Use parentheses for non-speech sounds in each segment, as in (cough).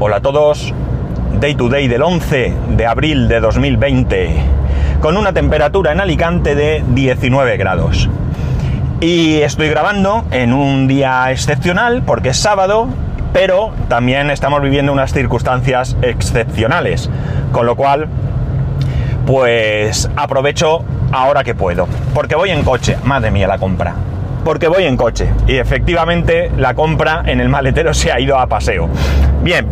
Hola a todos. Day to day del 11 de abril de 2020. Con una temperatura en Alicante de 19 grados. Y estoy grabando en un día excepcional porque es sábado, pero también estamos viviendo unas circunstancias excepcionales. Con lo cual, pues aprovecho ahora que puedo. Porque voy en coche. Madre mía, la compra porque voy en coche. Y efectivamente la compra en el maletero (laughs) se ha ido a paseo. Bien,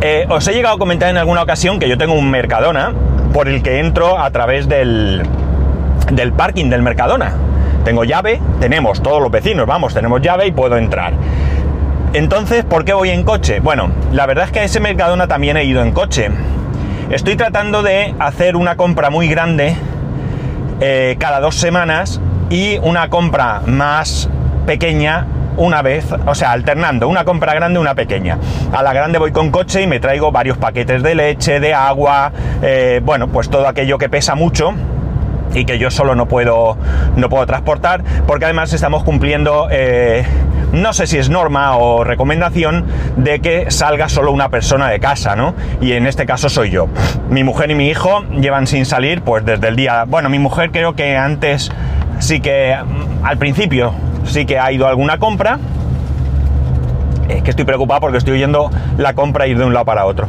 eh, os he llegado a comentar en alguna ocasión que yo tengo un Mercadona por el que entro a través del, del parking del Mercadona. Tengo llave, tenemos todos los vecinos, vamos, tenemos llave y puedo entrar. Entonces, ¿por qué voy en coche? Bueno, la verdad es que a ese Mercadona también he ido en coche. Estoy tratando de hacer una compra muy grande eh, cada dos semanas y una compra más pequeña una vez, o sea, alternando una compra grande, una pequeña. A la grande voy con coche y me traigo varios paquetes de leche, de agua, eh, bueno, pues todo aquello que pesa mucho y que yo solo no puedo, no puedo transportar, porque además estamos cumpliendo, eh, no sé si es norma o recomendación, de que salga solo una persona de casa, ¿no? Y en este caso soy yo. Mi mujer y mi hijo llevan sin salir, pues desde el día, bueno, mi mujer creo que antes sí que, mm, al principio, sí que ha ido alguna compra. Es que estoy preocupado porque estoy oyendo la compra ir de un lado para otro.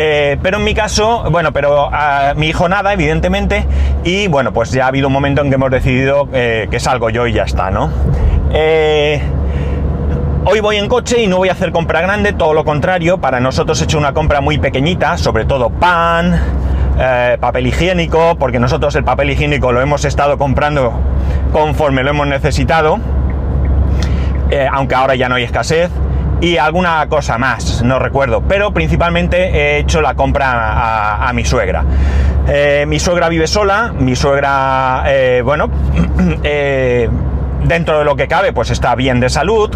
Eh, pero en mi caso, bueno, pero a mi hijo nada, evidentemente, y bueno, pues ya ha habido un momento en que hemos decidido eh, que salgo yo y ya está, ¿no? Eh, hoy voy en coche y no voy a hacer compra grande, todo lo contrario, para nosotros he hecho una compra muy pequeñita, sobre todo pan, papel higiénico, porque nosotros el papel higiénico lo hemos estado comprando conforme lo hemos necesitado, aunque ahora ya no hay escasez y alguna cosa más, no recuerdo, pero principalmente he hecho la compra a, mi suegra. Eh, mi suegra vive sola, mi suegra, eh, bueno, (clears throat) eh, dentro de lo que cabe, pues está bien de salud,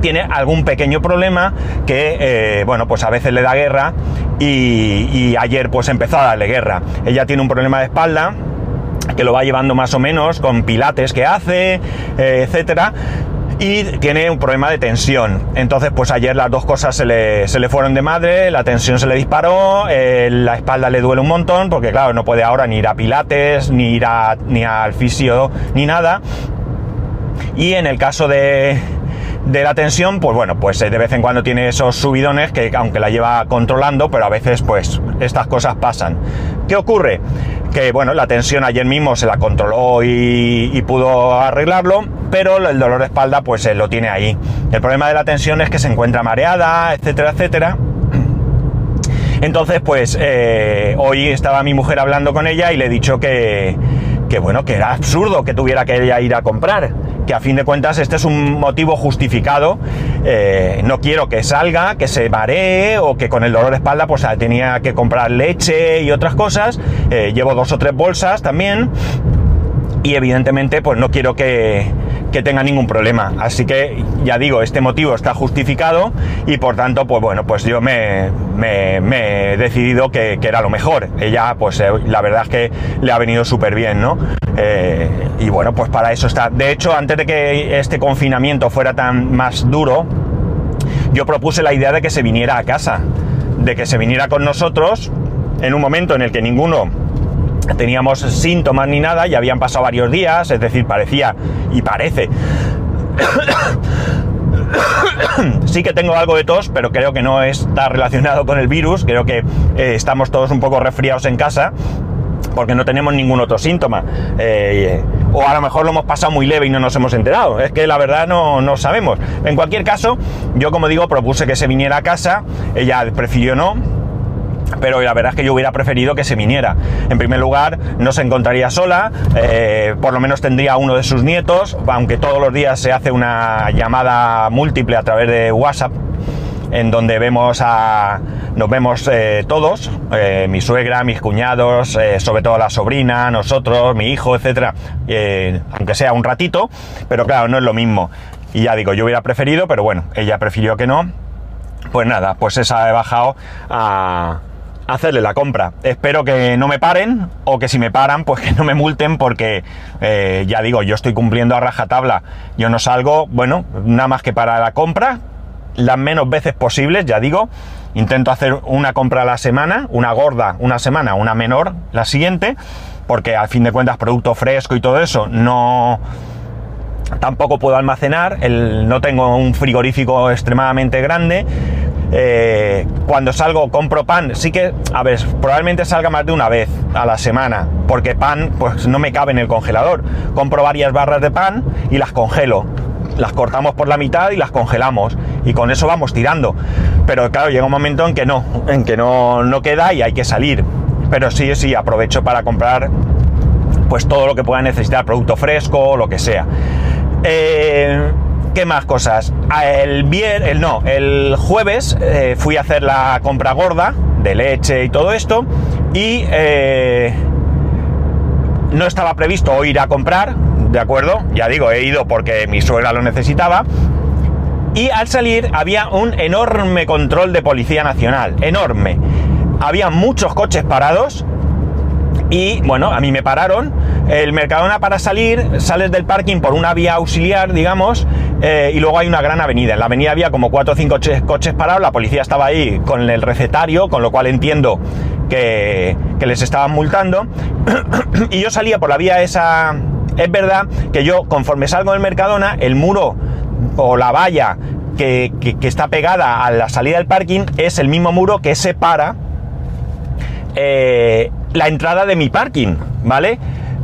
tiene algún pequeño problema que, bueno, pues a veces le da guerra y, ayer pues empezó a darle guerra. Ella tiene un problema de espalda que lo va llevando más o menos con pilates que hace, etcétera y tiene un problema de tensión. Entonces, pues ayer las dos cosas se le, se le fueron de madre, la tensión se le disparó, eh, la espalda le duele un montón, porque claro, no puede ahora ni ir a pilates, ni ir a, ni al fisio, ni nada. Y en el caso de, de la tensión, pues bueno, pues eh, de vez en cuando tiene esos subidones que aunque la lleva controlando, pero a veces pues estas cosas pasan. ¿Qué ocurre? Que bueno, la tensión ayer mismo se la controló y, pudo arreglarlo, pero el dolor de espalda pues eh, lo tiene ahí. El problema de la tensión es que se encuentra mareada, etcétera, etcétera. Entonces, pues eh, hoy estaba mi mujer hablando con ella y le he dicho que, que bueno, que era absurdo que tuviera que ella ir a comprar, que a fin de cuentas este es un motivo justificado, eh, no quiero que salga, que se maree o que con el dolor de espalda pues tenía que comprar leche y otras cosas, eh, llevo dos o tres bolsas también y evidentemente pues no quiero que, que tenga ningún problema. Así que ya digo, este motivo está justificado y por tanto, pues bueno, pues yo me, he decidido que, era lo mejor. Ella, pues eh, la verdad es que le ha venido súper bien, ¿no? Eh, y bueno, pues para eso está. De hecho, antes de que este confinamiento fuera tan más duro, yo propuse la idea de que se viniera a casa, de que se viniera con nosotros en un momento en el que ninguno teníamos síntomas ni nada, ya habían pasado varios días, es decir, parecía y parece. (coughs) sí que tengo algo de tos, pero creo que no está relacionado con el virus, creo que eh, estamos todos un poco resfriados en casa porque no tenemos ningún otro síntoma. Eh, o a lo mejor lo hemos pasado muy leve y no nos hemos enterado. Es que la verdad no, no sabemos. En cualquier caso, yo como digo, propuse que se viniera a casa, ella prefirió no pero la verdad es que yo hubiera preferido que se viniera. En primer lugar, no se encontraría sola, eh, por lo menos tendría uno de sus nietos, aunque todos los días se hace una llamada múltiple a través de WhatsApp, en donde vemos a, nos vemos eh, todos, eh, mi suegra, mis cuñados, sobre todo la sobrina, nosotros, mi hijo, etcétera, aunque sea un ratito, pero claro, no es lo mismo. Y ya digo, yo hubiera preferido, pero bueno, ella prefirió que no. Pues nada, pues esa he bajado a, hacerle la compra. Espero que no me paren o que si me paran, pues que no me multen porque eh, ya digo, yo estoy cumpliendo a rajatabla. Yo no salgo, bueno, nada más que para la compra las menos veces posibles, ya digo. Intento hacer una compra a la semana, una gorda una semana, una menor la siguiente, porque al fin de cuentas producto fresco y todo eso no tampoco puedo almacenar, no tengo un frigorífico extremadamente grande. Eh, cuando salgo compro pan, sí que, a ver, probablemente salga más de una vez a la semana, porque pan pues no me cabe en el congelador. Compro varias barras de pan y las congelo. Las cortamos por la mitad y las congelamos. Y con eso vamos tirando. Pero claro, llega un momento en que no, en que no, no queda y hay que salir. Pero sí, sí, aprovecho para comprar pues todo lo que pueda necesitar, producto fresco, lo que sea. Eh, ¿Qué más cosas? Ah, el el no, el jueves eh, fui a hacer la compra gorda de leche y todo esto y eh, no estaba previsto ir a comprar, ¿de acuerdo? Ya digo, he ido porque mi suegra lo necesitaba. Y al salir había un enorme control de Policía Nacional, enorme. Había muchos coches parados y bueno, a mí me pararon. El Mercadona para salir, sales del parking por una vía auxiliar, digamos, eh, y luego hay una gran avenida. En la avenida había como 4 o 5 coches, parados, la policía estaba ahí con el recetario, con lo cual entiendo que, les estaban multando. (clears throat) y yo salía por la vía esa... Es verdad que yo, conforme salgo del Mercadona, el muro o la valla que, que, está pegada a la salida del parking es el mismo muro que separa eh, la entrada de mi parking, ¿vale?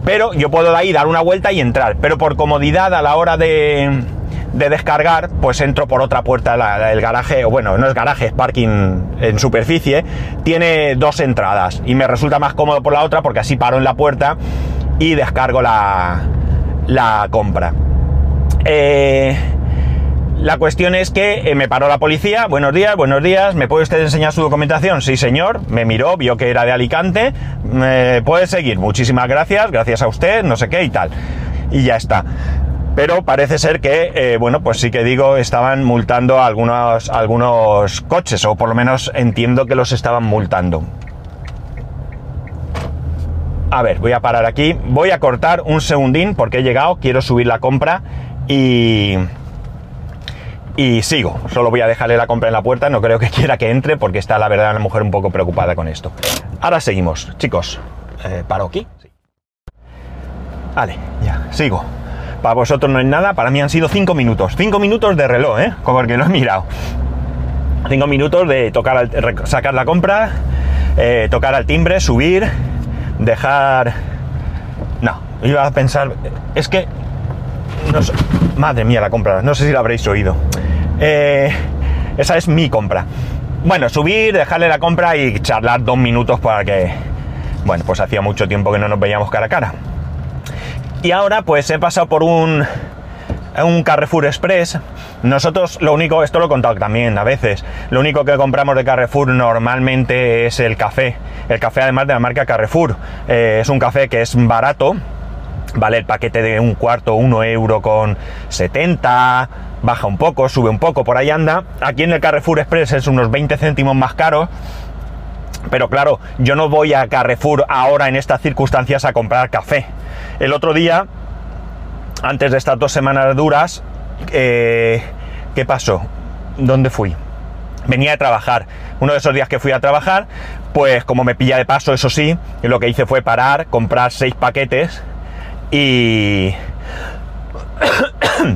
Pero yo puedo ahí dar una vuelta y entrar, pero por comodidad a la hora de, de descargar, pues entro por otra puerta, el garaje, o bueno, no es garaje, es parking en superficie, tiene dos entradas y me resulta más cómodo por la otra porque así paro en la puerta y descargo la, la compra. Eh, la cuestión es que eh, me paró la policía, buenos días, buenos días, ¿me puede usted enseñar su documentación? Sí, señor, me miró, vio que era de Alicante, me puede seguir, muchísimas gracias, gracias a usted, no sé qué y tal. Y ya está. Pero parece ser que, eh, bueno, pues sí que digo, estaban multando algunos, algunos coches, o por lo menos entiendo que los estaban multando. A ver, voy a parar aquí, voy a cortar un segundín porque he llegado, quiero subir la compra y y sigo. Solo voy a dejarle la compra en la puerta, no creo que (laughs) quiera que entre porque está la verdad la mujer un poco preocupada con esto. Ahora seguimos, chicos. Eh, ¿Paro aquí? Sí. Vale, ya, sigo. Para vosotros no es nada, para mí han sido 5 minutos. 5 minutos de reloj, ¿eh? Como que lo he mirado. 5 minutos de tocar sacar la compra, eh, tocar al timbre, subir, dejar... No, iba a pensar... Es que... Madre mía la compra, no sé si la habréis oído. Eh, esa es mi compra. Bueno, subir, dejarle la compra y charlar dos minutos para que... Bueno, pues hacía mucho tiempo que no nos veíamos cara a cara. Y ahora pues he pasado por un, un Carrefour Express. Nosotros lo único, esto lo he contado también a veces, lo único que compramos de Carrefour normalmente es el café. El café además de la marca Carrefour. Eh, es un café que es barato, vale el paquete de un cuarto, uno euro con 70, baja un poco, sube un poco, por ahí anda. Aquí en el Carrefour Express es unos 20 céntimos más caro. Pero claro, yo no voy a Carrefour ahora en estas circunstancias a comprar café. El otro día, antes de estas dos semanas duras, eh, ¿qué pasó? ¿Dónde fui? Venía de trabajar. Uno de esos días que fui a trabajar, pues como me pilla de paso, eso sí, lo que hice fue parar, comprar seis paquetes y... (coughs)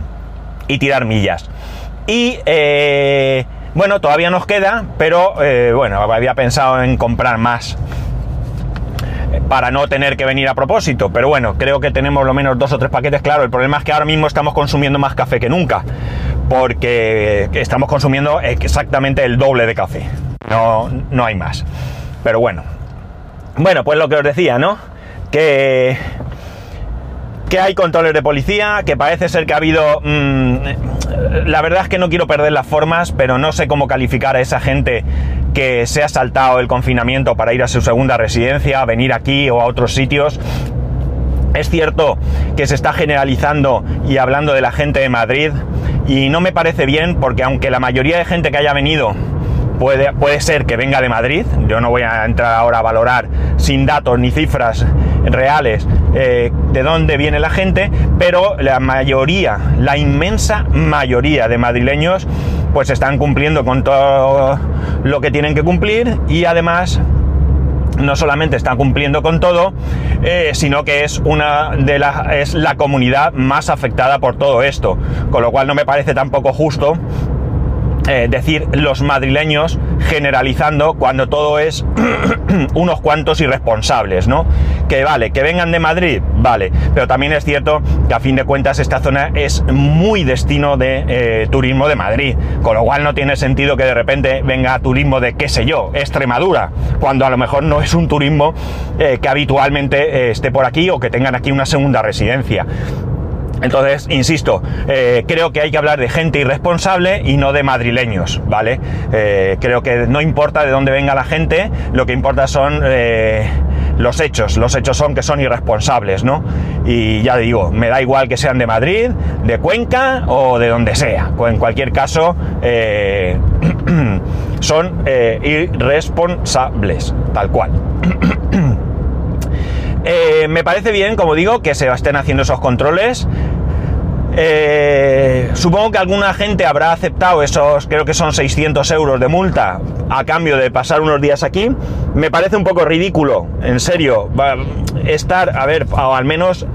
(coughs) y tirar millas. Y eh, bueno, todavía nos queda, pero eh, bueno, había pensado en comprar más para no tener que venir a propósito. Pero bueno, creo que tenemos lo menos dos o tres paquetes. Claro, el problema es que ahora mismo estamos consumiendo más café que nunca, porque estamos consumiendo exactamente el doble de café. No, no hay más. Pero bueno. Bueno, pues lo que os decía, ¿no? Que que hay controles de policía, que parece ser que ha habido... Mm, la verdad es que no quiero perder las formas, pero no sé cómo calificar a esa gente que se ha saltado el confinamiento para ir a su segunda residencia, venir aquí o a otros sitios. Es cierto que se está generalizando y hablando de la gente de Madrid y no me parece bien porque aunque la mayoría de gente que haya venido puede, puede ser que venga de Madrid, yo no voy a entrar ahora a valorar sin datos ni cifras reales eh, de dónde viene la gente, pero la mayoría, la inmensa mayoría de madrileños pues están cumpliendo con todo lo que tienen que cumplir y además no solamente están cumpliendo con todo, eh, sino que es una de las es la comunidad más afectada por todo esto. Con lo cual no me parece tampoco justo eh, decir los madrileños generalizando cuando todo es (clears throat) unos cuantos irresponsables, ¿no? Que vale, que vengan de Madrid, vale, pero también es cierto que a fin de cuentas esta zona es muy destino de eh, turismo de Madrid, con lo cual no tiene sentido que de repente venga turismo de, qué sé yo, Extremadura, cuando a lo mejor no es un turismo eh, que habitualmente esté por aquí o que tengan aquí una segunda residencia. Entonces, insisto, eh, creo que hay que hablar de gente irresponsable y no de madrileños, ¿vale? Eh, creo que no importa de dónde venga la gente, lo que importa son eh, los hechos. Los hechos son que son irresponsables, ¿no? Y ya digo, me da igual que sean de Madrid, de Cuenca o de donde sea. En cualquier caso, (clears throat) son irresponsables, tal cual. (clears throat) me parece bien, como digo, que se estén haciendo esos controles. Eh, supongo que alguna gente habrá aceptado esos, creo que son 600 euros de multa a cambio de pasar unos días aquí. Me parece un poco ridículo, en serio, estar, a ver, o al menos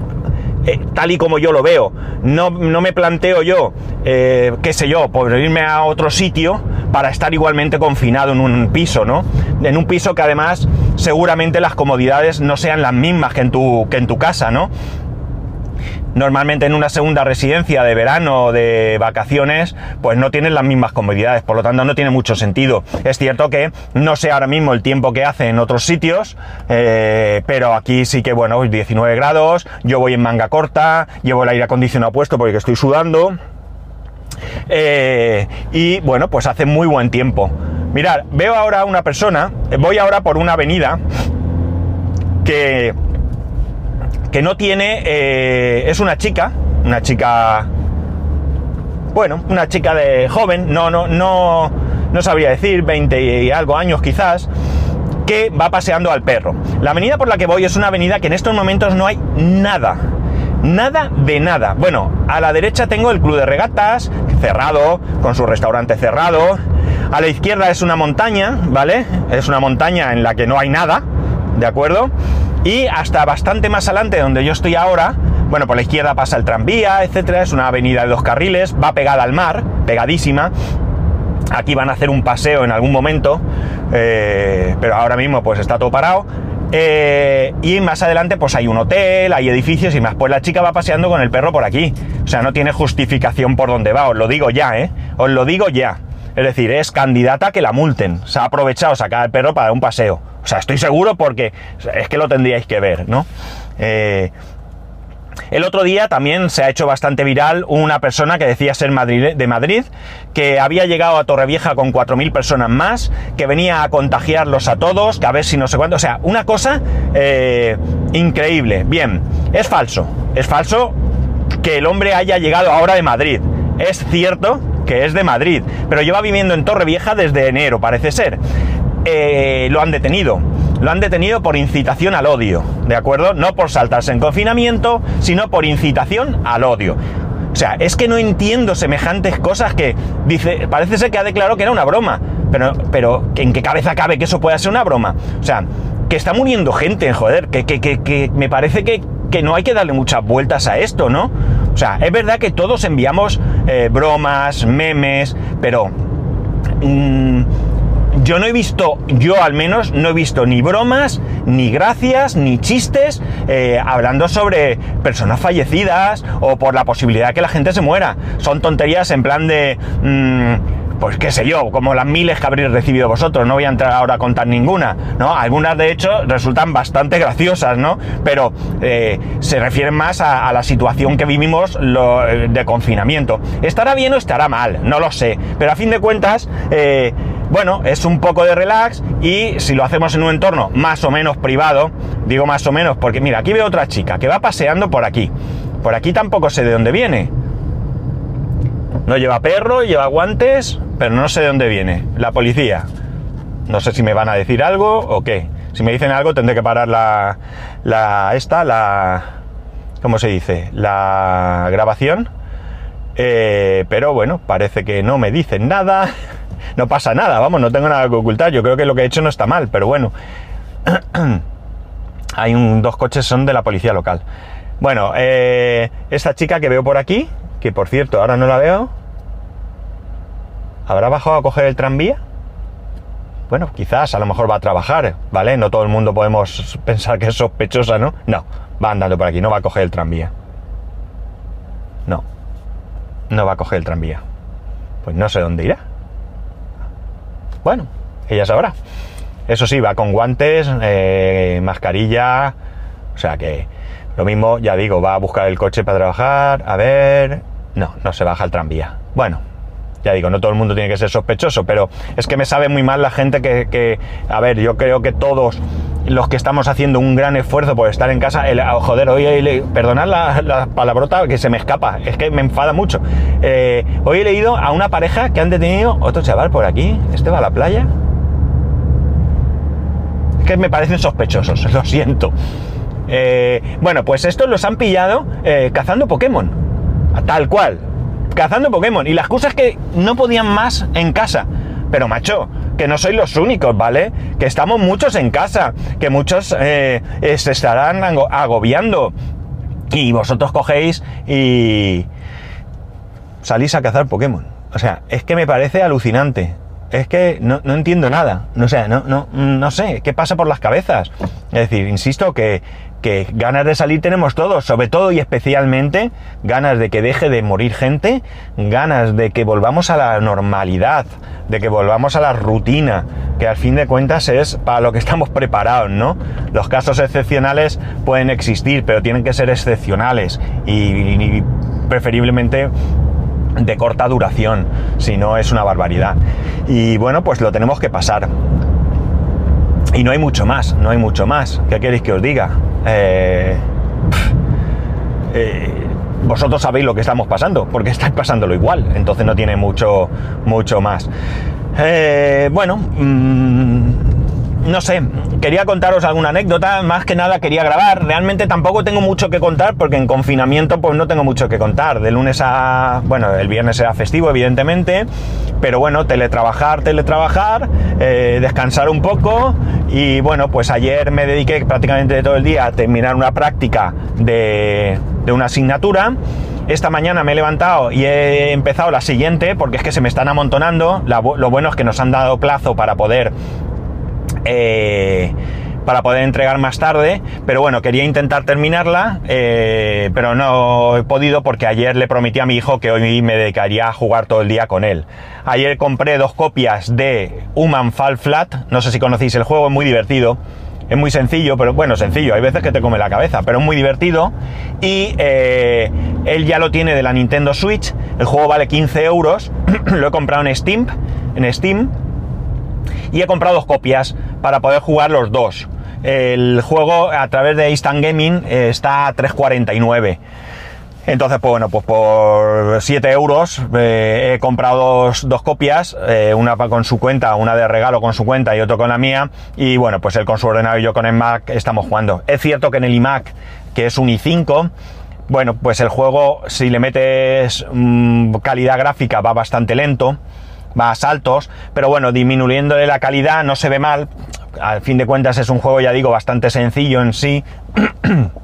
eh, tal y como yo lo veo. No, me planteo yo, eh, qué sé yo, por irme a otro sitio para estar igualmente confinado en un piso, ¿no? En un piso que además seguramente las comodidades no sean las mismas que en tu, que en tu casa, ¿no? Normalmente en una segunda residencia de verano o de vacaciones, pues no tienen las mismas comodidades, por lo tanto no tiene mucho sentido. Es cierto que no sé ahora mismo el tiempo que hace en otros sitios, eh, pero aquí sí que, bueno, 19 grados, yo voy en manga corta, llevo el aire acondicionado puesto porque estoy sudando. Eh, y bueno, pues hace muy buen tiempo. Mirad, veo ahora una persona, voy ahora por una avenida que que no tiene, eh, es una chica, una chica, bueno, una chica de joven, no, no, no, no sabría decir, 20 y algo años quizás, que va paseando al perro. La avenida por la que voy es una avenida que en estos momentos no hay nada, nada de nada. Bueno, a la derecha tengo el club de regatas, cerrado, con su restaurante cerrado. A la izquierda es una montaña, ¿vale? Es una montaña en la que no hay nada, ¿de acuerdo? Y hasta bastante más adelante, donde yo estoy ahora, bueno, por la izquierda pasa el tranvía, etcétera, es una avenida de dos carriles, va pegada al mar, pegadísima. Aquí van a hacer un paseo en algún momento, eh, pero ahora mismo pues está todo parado. Eh, y más adelante pues hay un hotel, hay edificios y más. Pues la chica va paseando con el perro por aquí. O sea, no tiene justificación por dónde va, os lo digo ya, ¿eh? Os lo digo ya. Es decir, es candidata que la multen. Se ha aprovechado sacar al perro para dar un paseo. O sea, estoy seguro porque es que lo tendríais que ver, ¿no? Eh, el otro día también se ha hecho bastante viral una persona que decía ser de Madrid, que había llegado a Torrevieja con 4.000 personas más, que venía a contagiarlos a todos, que a ver si no sé cuánto. O sea, una cosa eh, increíble. Bien, es falso. Es falso que el hombre haya llegado ahora de Madrid. Es cierto que es de Madrid, pero lleva viviendo en Torrevieja desde enero, parece ser. Eh, lo han detenido. Lo han detenido por incitación al odio, ¿de acuerdo? No por saltarse en confinamiento, sino por incitación al odio. O sea, es que no entiendo semejantes cosas que dice, parece ser que ha declarado que era una broma, pero, pero ¿en qué cabeza cabe que eso pueda ser una broma? O sea, que está muriendo gente, joder, que, que, que, me parece que, no hay que darle muchas vueltas a esto, ¿no? O sea, es verdad que todos enviamos eh, bromas, memes, pero... Mm, yo no he visto, yo al menos no he visto ni bromas, ni gracias, ni chistes eh, hablando sobre personas fallecidas o por la posibilidad de que la gente se muera. Son tonterías en plan de... Mm, pues qué sé yo, como las miles que habréis recibido vosotros, no voy a entrar ahora a contar ninguna, ¿no? Algunas de hecho resultan bastante graciosas, ¿no? Pero eh, se refieren más a, la situación que vivimos eh, de confinamiento. ¿Estará bien o estará mal? No lo sé, pero a fin de cuentas, eh, bueno, es un poco de relax y si lo hacemos en un entorno más o menos privado, digo más o menos porque mira, aquí veo otra chica que va paseando por aquí. Por aquí tampoco sé de dónde viene. No lleva perro, lleva guantes, pero no sé de dónde viene. La policía. No sé si me van a decir algo o qué. Si me dicen algo tendré que parar la, la esta, la, ¿cómo se dice? La grabación Eh, pero bueno, parece que no me dicen nada. (laughs) No pasa nada, vamos, no tengo nada que ocultar. Yo creo que lo que he hecho no está mal, pero bueno. (clears throat) Hay un, dos coches, son de la policía local. Bueno, eh, esta chica que veo por aquí, que por cierto ahora no la veo, ¿habrá bajado a coger el tranvía? Bueno, quizás a lo mejor va a trabajar, ¿vale? No todo el mundo podemos pensar que es sospechosa, ¿no? No, va andando por aquí, no va a coger el tranvía. No, no va a coger el tranvía. Pues no sé dónde irá. Bueno, ella sabrá. Eso sí, va con guantes, eh, mascarilla, o sea que lo mismo, ya digo, va a buscar el coche para trabajar, a ver... No, no se baja el tranvía. Bueno, ya digo, no todo el mundo tiene que ser sospechoso, pero es que me sabe muy mal la gente que, a ver, yo creo que todos los que estamos haciendo un gran esfuerzo por estar en casa, el, oh, joder, hoy perdonad la, palabrota que se me escapa, es que me enfada mucho. Eh, hoy he leído a una pareja que han detenido otro chaval por aquí, este va a la playa. Es que me parecen sospechosos, (laughs) lo siento. Eh, bueno, pues estos los han pillado eh, cazando Pokémon. Tal cual. Cazando Pokémon. Y las cosas que no podían más en casa. Pero macho, que no sois los únicos, ¿vale? Que estamos muchos en casa. Que muchos eh, se estarán agobiando. Y vosotros cogéis y salís a cazar Pokémon. O sea, es que me parece alucinante es que no, entiendo nada. No, sé, no, no, no sé, ¿qué pasa por las cabezas? Es decir, insisto que, que ganas de salir tenemos todos, sobre todo y especialmente ganas de que deje de morir gente, ganas de que volvamos a la normalidad, de que volvamos a la rutina, que al fin de cuentas es para lo que estamos preparados, ¿no? Los casos excepcionales pueden existir, pero tienen que ser excepcionales y preferiblemente de corta duración, si no es una barbaridad. Y bueno, pues lo tenemos que pasar. Y no hay mucho más, no hay mucho más. ¿Qué queréis que os diga? Eh, eh, vosotros sabéis lo que estamos pasando, porque (laughs) estáis pasándolo igual, entonces no tiene mucho, mucho más. Eh, bueno, mm, no sé, quería contaros alguna anécdota, más que nada quería grabar. Realmente tampoco tengo mucho que contar porque en confinamiento pues no tengo mucho que contar. De lunes a... bueno, el viernes era festivo evidentemente, pero bueno, teletrabajar, teletrabajar, eh, descansar un poco y bueno, pues ayer me dediqué prácticamente todo el día a terminar una práctica de, de una asignatura. Esta mañana me he levantado y he empezado la siguiente porque es que se me están amontonando. lo bueno es que nos han dado plazo para poder eh, para poder entregar más tarde, pero bueno, quería intentar terminarla, eh, pero no he podido porque ayer le prometí a mi hijo que hoy me dedicaría a jugar todo el día con él. Ayer compré dos copias de Human Fall Flat, no sé si conocéis el juego, es muy divertido. Es muy sencillo, pero bueno, sencillo, hay veces que te come la cabeza, pero es muy divertido. Y eh, él ya lo tiene de la Nintendo Switch, el juego vale 15 euros, (clears throat) lo he comprado en Steam, en Steam, y he comprado dos copias para poder jugar los dos. El juego a través de Instant Gaming eh, está a 3.49. Entonces, pues bueno, pues por 7 euros eh, he comprado dos, copias, eh, una con su cuenta, una de regalo con su cuenta y otro con la mía. Y bueno, pues él con su ordenador y yo con el Mac estamos jugando. Es cierto que en el iMac, que es un i5, bueno, pues el juego, si le metes mm, calidad gráfica, va bastante lento más altos, pero bueno, disminuyéndole la calidad no se ve mal. Al fin de cuentas es un juego, ya digo, bastante sencillo en sí. (clears throat)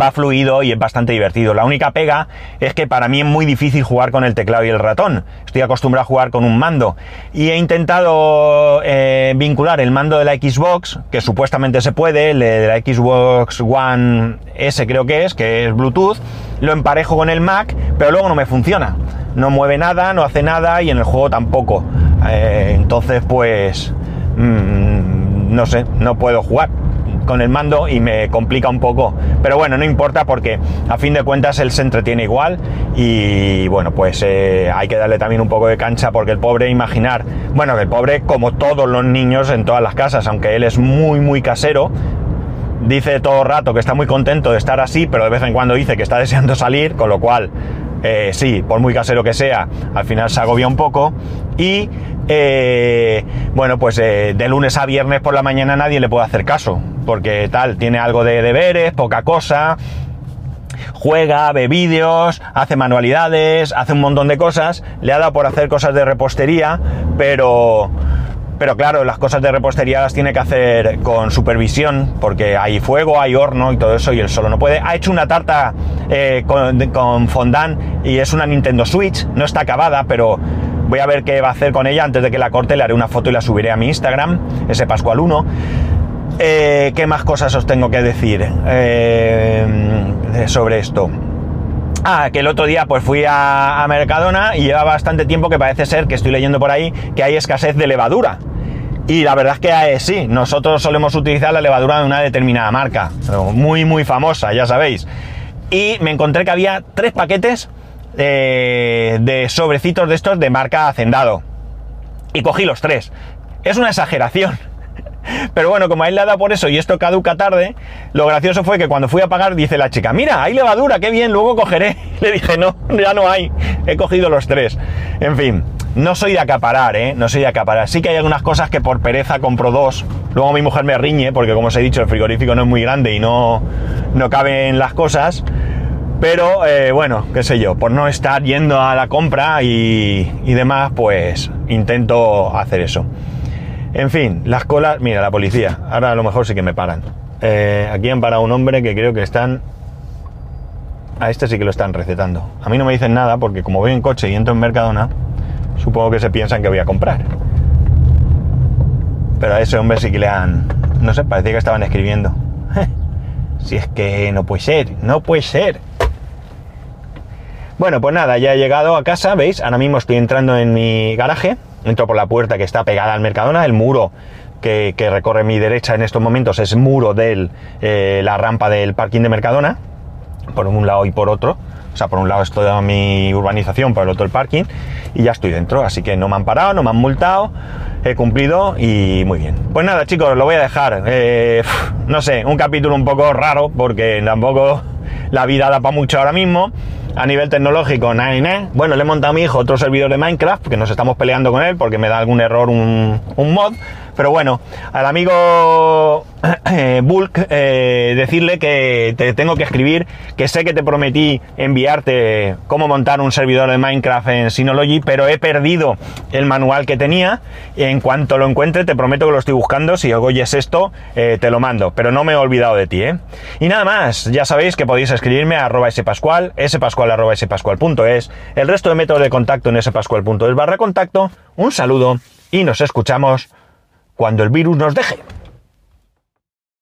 va fluido y es bastante divertido. La única pega es que para mí es muy difícil jugar con el teclado y el ratón. Estoy acostumbrado a jugar con un mando. Y he intentado eh, vincular el mando de la Xbox, que supuestamente se puede, el de la Xbox One S creo que es, que es Bluetooth, lo emparejo con el Mac, pero luego no me funciona no mueve nada, no hace nada y en el juego tampoco. Eh, entonces, pues, mm, no sé, no puedo jugar con el mando y me complica un poco. Pero bueno, no importa porque a fin de cuentas él se entretiene igual y bueno, pues eh, hay que darle también un poco de cancha porque el pobre imaginar, bueno, que el pobre como todos los niños en todas las casas, aunque él es muy, muy casero, dice todo rato que está muy contento de estar así, pero de vez en cuando dice que está deseando salir, con lo cual eh, sí, por muy casero que sea, al final se agobia un poco. Y eh, bueno, pues eh, de lunes a viernes por la mañana nadie le puede hacer caso, porque tal, tiene algo de deberes, poca cosa. juega, ve vídeos, hace manualidades, hace un montón de cosas. Le ha dado por hacer cosas de repostería, pero pero claro, las cosas de repostería las tiene que hacer con supervisión, porque hay fuego, hay horno y todo eso, y él solo no puede. Ha hecho una tarta eh, con, fondant y es una Nintendo Switch, no está acabada, pero voy a ver qué va a hacer con ella antes de que la corte, le haré una foto y la subiré a mi Instagram, ese Pascual 1. Eh, ¿Qué más cosas os tengo que decir eh, sobre esto? Ah, que el otro día pues fui a, a, Mercadona y lleva bastante tiempo que parece ser, que estoy leyendo por ahí, que hay escasez de levadura. Y la verdad es que eh, sí, nosotros solemos utilizar la levadura de una determinada marca, muy muy famosa, ya sabéis. Y me encontré que había tres paquetes eh, de sobrecitos de estos de marca Hacendado. Y cogí los tres. Es una exageración. (laughs) Pero bueno, como a él le ha dado por eso y esto caduca tarde, lo gracioso fue que cuando fui a pagar dice la chica, mira, hay levadura, qué bien, luego cogeré. (laughs) Le dije, no, ya no hay, he cogido los tres. En fin, no soy de acaparar, ¿eh? No soy de acaparar. Sí que hay algunas cosas que por pereza compro dos. Luego mi mujer me riñe porque como os he dicho, el frigorífico no es muy grande y no, no caben las cosas. Pero eh, bueno, qué sé yo, por no estar yendo a la compra y, y demás, pues intento hacer eso. En fin, las colas, mira, la policía, ahora a lo mejor sí que me paran. Eh, aquí han parado un hombre que creo que están... A este sí que lo están recetando. A mí no me dicen nada porque como voy en coche y entro en Mercadona, supongo que se piensan que voy a comprar. Pero a ese hombre sí que le han... No sé, parecía que estaban escribiendo. si es que no puede ser, no puede ser. Bueno, pues nada, ya he llegado a casa, ¿veis? Ahora mismo estoy entrando en mi garaje entro por la puerta que está pegada al Mercadona, el muro que, recorre mi derecha en estos momentos es muro de eh, la rampa del parking de Mercadona, por un lado y por otro. O sea, por un lado es toda mi urbanización, por el otro el parking, y ya estoy dentro. Así que no me han parado, no me han multado, he cumplido y muy bien. Pues nada, chicos, lo voy a dejar. Eh, no sé, un capítulo un poco raro, porque tampoco la vida da para mucho ahora mismo a nivel tecnológico, nada, Bueno, le he montado a mi hijo otro servidor de Minecraft, que nos estamos peleando con él porque me da algún error un mod. Pero bueno, al amigo (clears throat) eh, Bulk, eh, decirle que te tengo que escribir, que sé que te prometí enviarte cómo montar un servidor de Minecraft en Synology, pero he perdido el manual que tenía. En cuanto lo encuentre, te prometo que lo estoy buscando. Si oyes esto, eh, te lo mando, pero no me he olvidado de ti. Y nada más, ya sabéis que podéis escribirme a arroba spascual, spascual arroba spascual.es, el resto de métodos de contacto en spascual.es barra contacto. Un saludo y nos escuchamos cuando el virus nos deje.